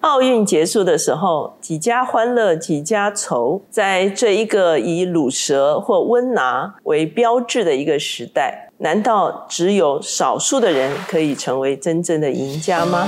奥运结束的时候，几家欢乐几家愁，在这一个以卤蛇或温拿为标志的一个时代，难道只有少数的人可以成为真正的赢家吗？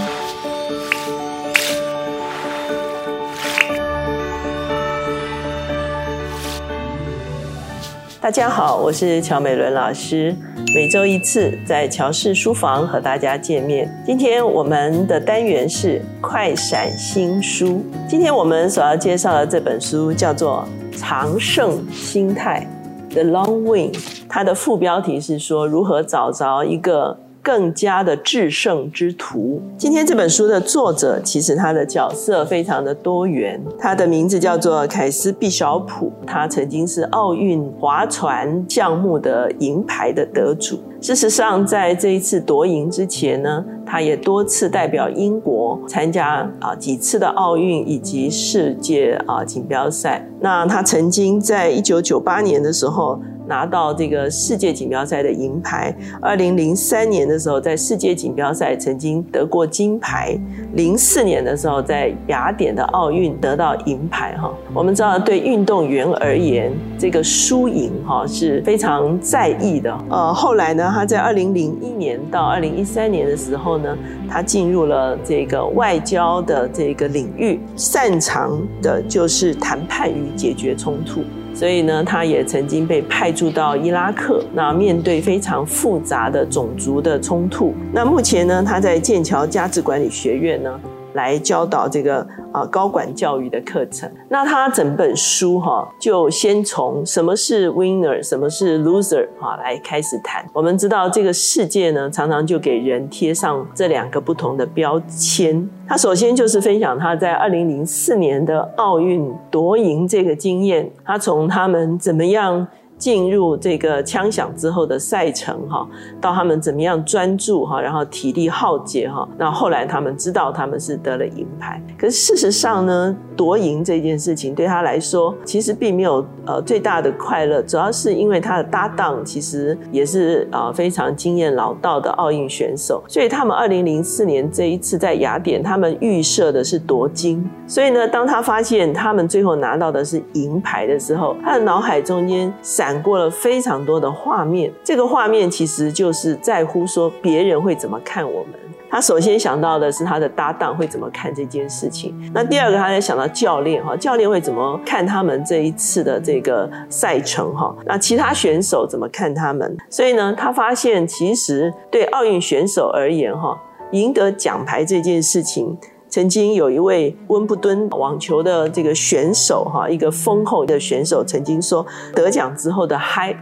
大家好，我是乔美伦老师。每周一次在乔氏书房和大家见面。今天我们的单元是快闪新书。今天我们所要介绍的这本书叫做《长胜心态》（The Long Win）。它的副标题是说如何找着一个。更加的制胜之途。今天这本书的作者，其实他的角色非常的多元。他的名字叫做凯斯·毕晓普，他曾经是奥运划船项目的银牌的得主。事实上，在这一次夺银之前呢，他也多次代表英国参加啊几次的奥运以及世界啊锦标赛。那他曾经在一九九八年的时候。拿到这个世界锦标赛的银牌。二零零三年的时候，在世界锦标赛曾经得过金牌。零四年的时候，在雅典的奥运得到银牌。哈，我们知道，对运动员而言，这个输赢哈是非常在意的。呃，后来呢，他在二零零一年到二零一三年的时候呢，他进入了这个外交的这个领域，擅长的就是谈判与解决冲突。所以呢，他也曾经被派驻到伊拉克，那面对非常复杂的种族的冲突。那目前呢，他在剑桥价值管理学院呢。来教导这个啊高管教育的课程。那他整本书哈，就先从什么是 winner，什么是 loser 哈来开始谈。我们知道这个世界呢，常常就给人贴上这两个不同的标签。他首先就是分享他在二零零四年的奥运夺银这个经验。他从他们怎么样。进入这个枪响之后的赛程哈，到他们怎么样专注哈，然后体力耗竭哈，那后来他们知道他们是得了银牌。可是事实上呢，夺银这件事情对他来说其实并没有呃最大的快乐，主要是因为他的搭档其实也是啊非常经验老道的奥运选手，所以他们二零零四年这一次在雅典，他们预设的是夺金。所以呢，当他发现他们最后拿到的是银牌的时候，他的脑海中间闪。过了非常多的画面，这个画面其实就是在乎说别人会怎么看我们。他首先想到的是他的搭档会怎么看这件事情。那第二个，他在想到教练哈，教练会怎么看他们这一次的这个赛程哈？那其他选手怎么看他们？所以呢，他发现其实对奥运选手而言哈，赢得奖牌这件事情。曾经有一位温布敦网球的这个选手，哈，一个丰厚的选手，曾经说得奖之后的嗨。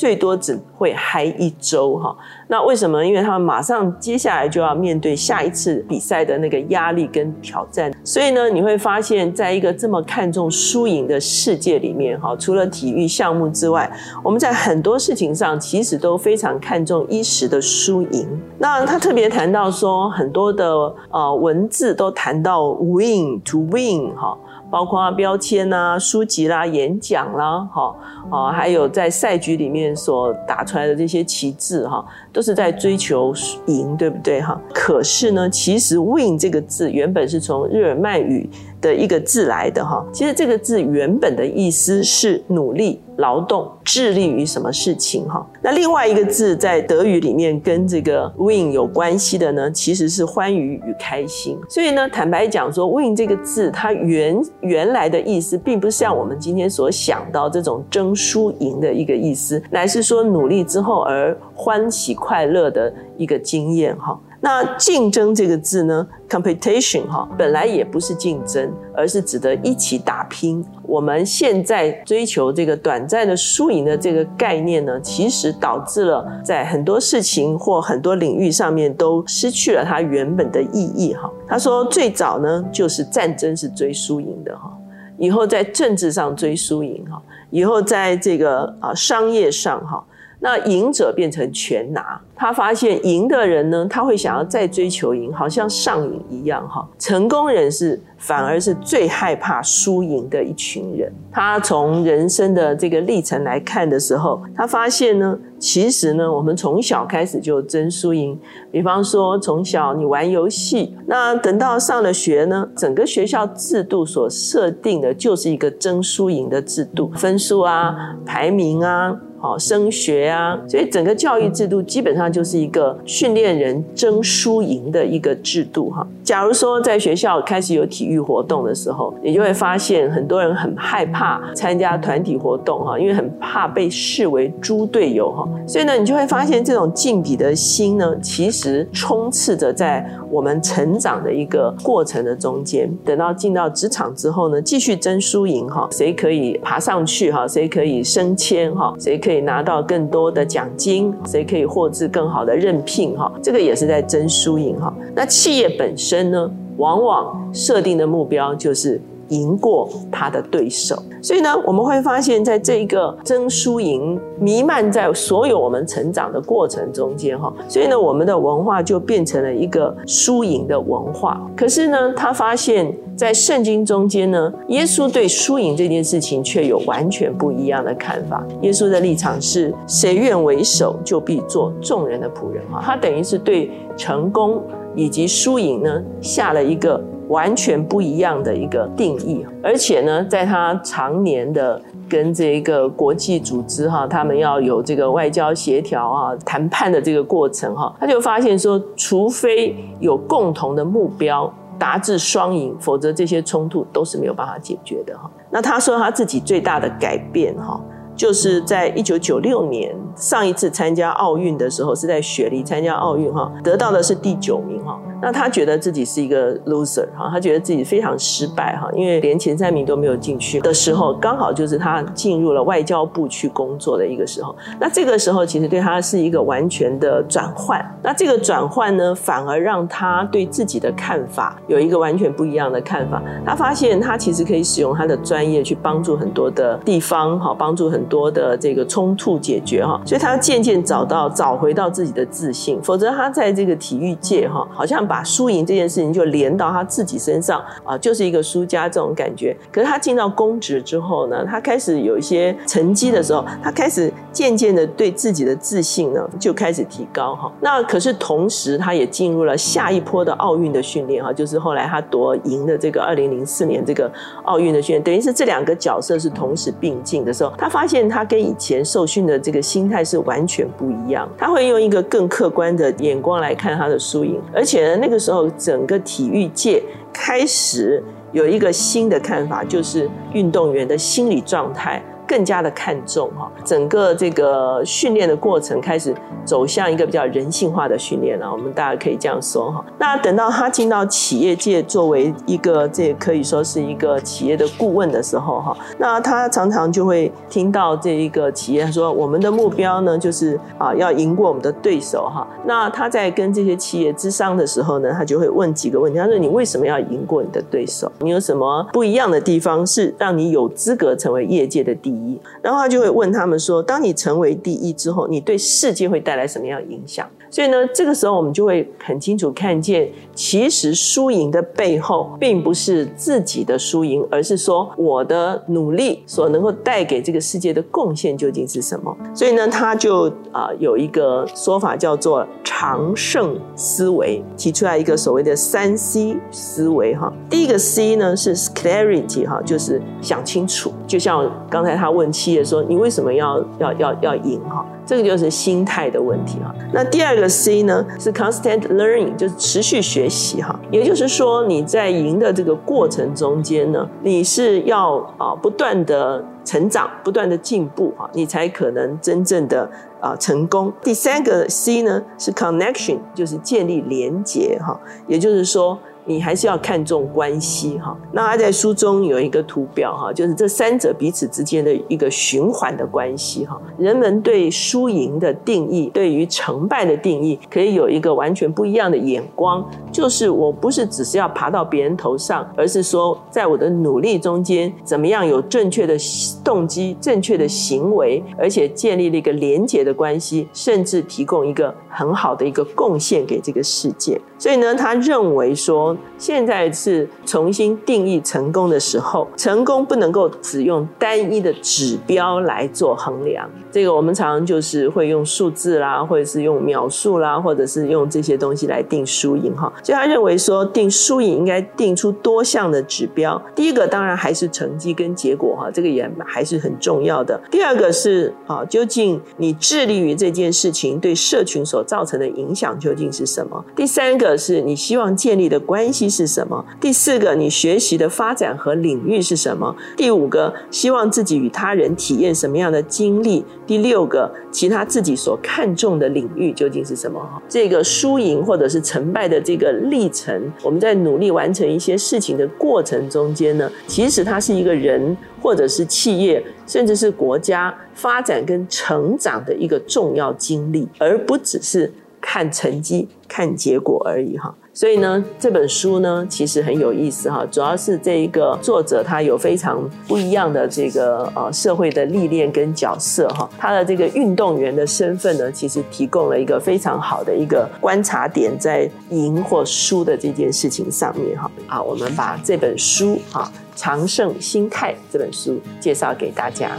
最多只会嗨一周哈，那为什么？因为他们马上接下来就要面对下一次比赛的那个压力跟挑战，所以呢，你会发现在一个这么看重输赢的世界里面哈，除了体育项目之外，我们在很多事情上其实都非常看重一时的输赢。那他特别谈到说，很多的呃文字都谈到 win to win 哈。包括啊标签啦、书籍啦、演讲啦，哈，啊，还有在赛局里面所打出来的这些旗帜，哈，都是在追求赢，对不对，哈？可是呢，其实 “win” 这个字原本是从日耳曼语。的一个字来的哈，其实这个字原本的意思是努力、劳动、致力于什么事情哈。那另外一个字在德语里面跟这个 win 有关系的呢，其实是欢愉与开心。所以呢，坦白讲说，win 这个字它原原来的意思，并不是像我们今天所想到这种争输赢的一个意思，乃是说努力之后而欢喜快乐的一个经验哈。那竞争这个字呢，competition 哈，本来也不是竞争，而是指的一起打拼。我们现在追求这个短暂的输赢的这个概念呢，其实导致了在很多事情或很多领域上面都失去了它原本的意义哈。他说，最早呢就是战争是追输赢的哈，以后在政治上追输赢哈，以后在这个啊商业上哈。那赢者变成全拿。他发现赢的人呢，他会想要再追求赢，好像上瘾一样哈。成功人士反而是最害怕输赢的一群人。他从人生的这个历程来看的时候，他发现呢，其实呢，我们从小开始就争输赢。比方说，从小你玩游戏，那等到上了学呢，整个学校制度所设定的就是一个争输赢的制度，分数啊，排名啊。好，升学啊，所以整个教育制度基本上就是一个训练人争输赢的一个制度哈。假如说在学校开始有体育活动的时候，你就会发现很多人很害怕参加团体活动哈，因为很怕被视为猪队友哈。所以呢，你就会发现这种竞比的心呢，其实充斥着在我们成长的一个过程的中间。等到进到职场之后呢，继续争输赢哈，谁可以爬上去哈，谁可以升迁哈，谁可。可以拿到更多的奖金，谁可以获致更好的任聘？哈，这个也是在争输赢哈。那企业本身呢，往往设定的目标就是赢过他的对手。所以呢，我们会发现，在这个争输赢弥漫在所有我们成长的过程中间哈。所以呢，我们的文化就变成了一个输赢的文化。可是呢，他发现。在圣经中间呢，耶稣对输赢这件事情却有完全不一样的看法。耶稣的立场是：谁愿为首，就必做众人的仆人。哈，他等于是对成功以及输赢呢，下了一个完全不一样的一个定义。而且呢，在他常年的跟这个国际组织哈，他们要有这个外交协调啊、谈判的这个过程哈，他就发现说，除非有共同的目标。达至双赢，否则这些冲突都是没有办法解决的哈。那他说他自己最大的改变哈，就是在一九九六年上一次参加奥运的时候，是在雪梨参加奥运哈，得到的是第九名哈。那他觉得自己是一个 loser 哈，他觉得自己非常失败哈，因为连前三名都没有进去的时候，刚好就是他进入了外交部去工作的一个时候。那这个时候其实对他是一个完全的转换。那这个转换呢，反而让他对自己的看法有一个完全不一样的看法。他发现他其实可以使用他的专业去帮助很多的地方哈，帮助很多的这个冲突解决哈。所以他渐渐找到找回到自己的自信。否则他在这个体育界哈，好像。把输赢这件事情就连到他自己身上啊，就是一个输家这种感觉。可是他进到公职之后呢，他开始有一些成绩的时候，他开始渐渐的对自己的自信呢就开始提高哈。那可是同时他也进入了下一波的奥运的训练哈，就是后来他夺赢的这个二零零四年这个奥运的训练，等于是这两个角色是同时并进的时候，他发现他跟以前受训的这个心态是完全不一样。他会用一个更客观的眼光来看他的输赢，而且呢。那个时候，整个体育界开始有一个新的看法，就是运动员的心理状态。更加的看重哈，整个这个训练的过程开始走向一个比较人性化的训练了。我们大家可以这样说哈。那等到他进到企业界，作为一个这可以说是一个企业的顾问的时候哈，那他常常就会听到这一个企业说，我们的目标呢就是啊要赢过我们的对手哈。那他在跟这些企业咨商的时候呢，他就会问几个问题，他说你为什么要赢过你的对手？你有什么不一样的地方是让你有资格成为业界的第一？然后他就会问他们说：“当你成为第一之后，你对世界会带来什么样的影响？”所以呢，这个时候我们就会很清楚看见，其实输赢的背后，并不是自己的输赢，而是说我的努力所能够带给这个世界的贡献究竟是什么。所以呢，他就啊有一个说法叫做长胜思维，提出来一个所谓的三 C 思维哈。第一个 C 呢是 clarity 哈，就是想清楚。就像刚才他问企业说：“你为什么要要要要赢？”哈。这个就是心态的问题哈。那第二个 C 呢是 constant learning，就是持续学习哈。也就是说你在赢的这个过程中间呢，你是要啊不断的成长，不断的进步哈，你才可能真正的啊成功。第三个 C 呢是 connection，就是建立连结哈。也就是说你还是要看重关系哈。那他在书中有一个图表哈，就是这三者彼此之间的一个循环的关系哈。人们对输赢的定义，对于成败的定义，可以有一个完全不一样的眼光。就是我不是只是要爬到别人头上，而是说在我的努力中间，怎么样有正确的动机、正确的行为，而且建立了一个连结的关系，甚至提供一个很好的一个贡献给这个世界。所以呢，他认为说，现在是重新定义成功的时候，成功不能够只用单一的指标来做衡量。这个我们常常就是会用数字啦，或者是用秒数啦，或者是用这些东西来定输赢哈。所以他认为说，定输赢应该定出多项的指标。第一个当然还是成绩跟结果哈，这个也还是很重要的。第二个是啊，究竟你致力于这件事情对社群所造成的影响究竟是什么？第三个。是你希望建立的关系是什么？第四个，你学习的发展和领域是什么？第五个，希望自己与他人体验什么样的经历？第六个，其他自己所看重的领域究竟是什么？这个输赢或者是成败的这个历程，我们在努力完成一些事情的过程中间呢，其实它是一个人或者是企业，甚至是国家发展跟成长的一个重要经历，而不只是。看成绩、看结果而已哈，所以呢，这本书呢其实很有意思哈，主要是这一个作者他有非常不一样的这个呃社会的历练跟角色哈，他的这个运动员的身份呢，其实提供了一个非常好的一个观察点，在赢或输的这件事情上面哈。啊，我们把这本书哈《长胜心态》这本书介绍给大家。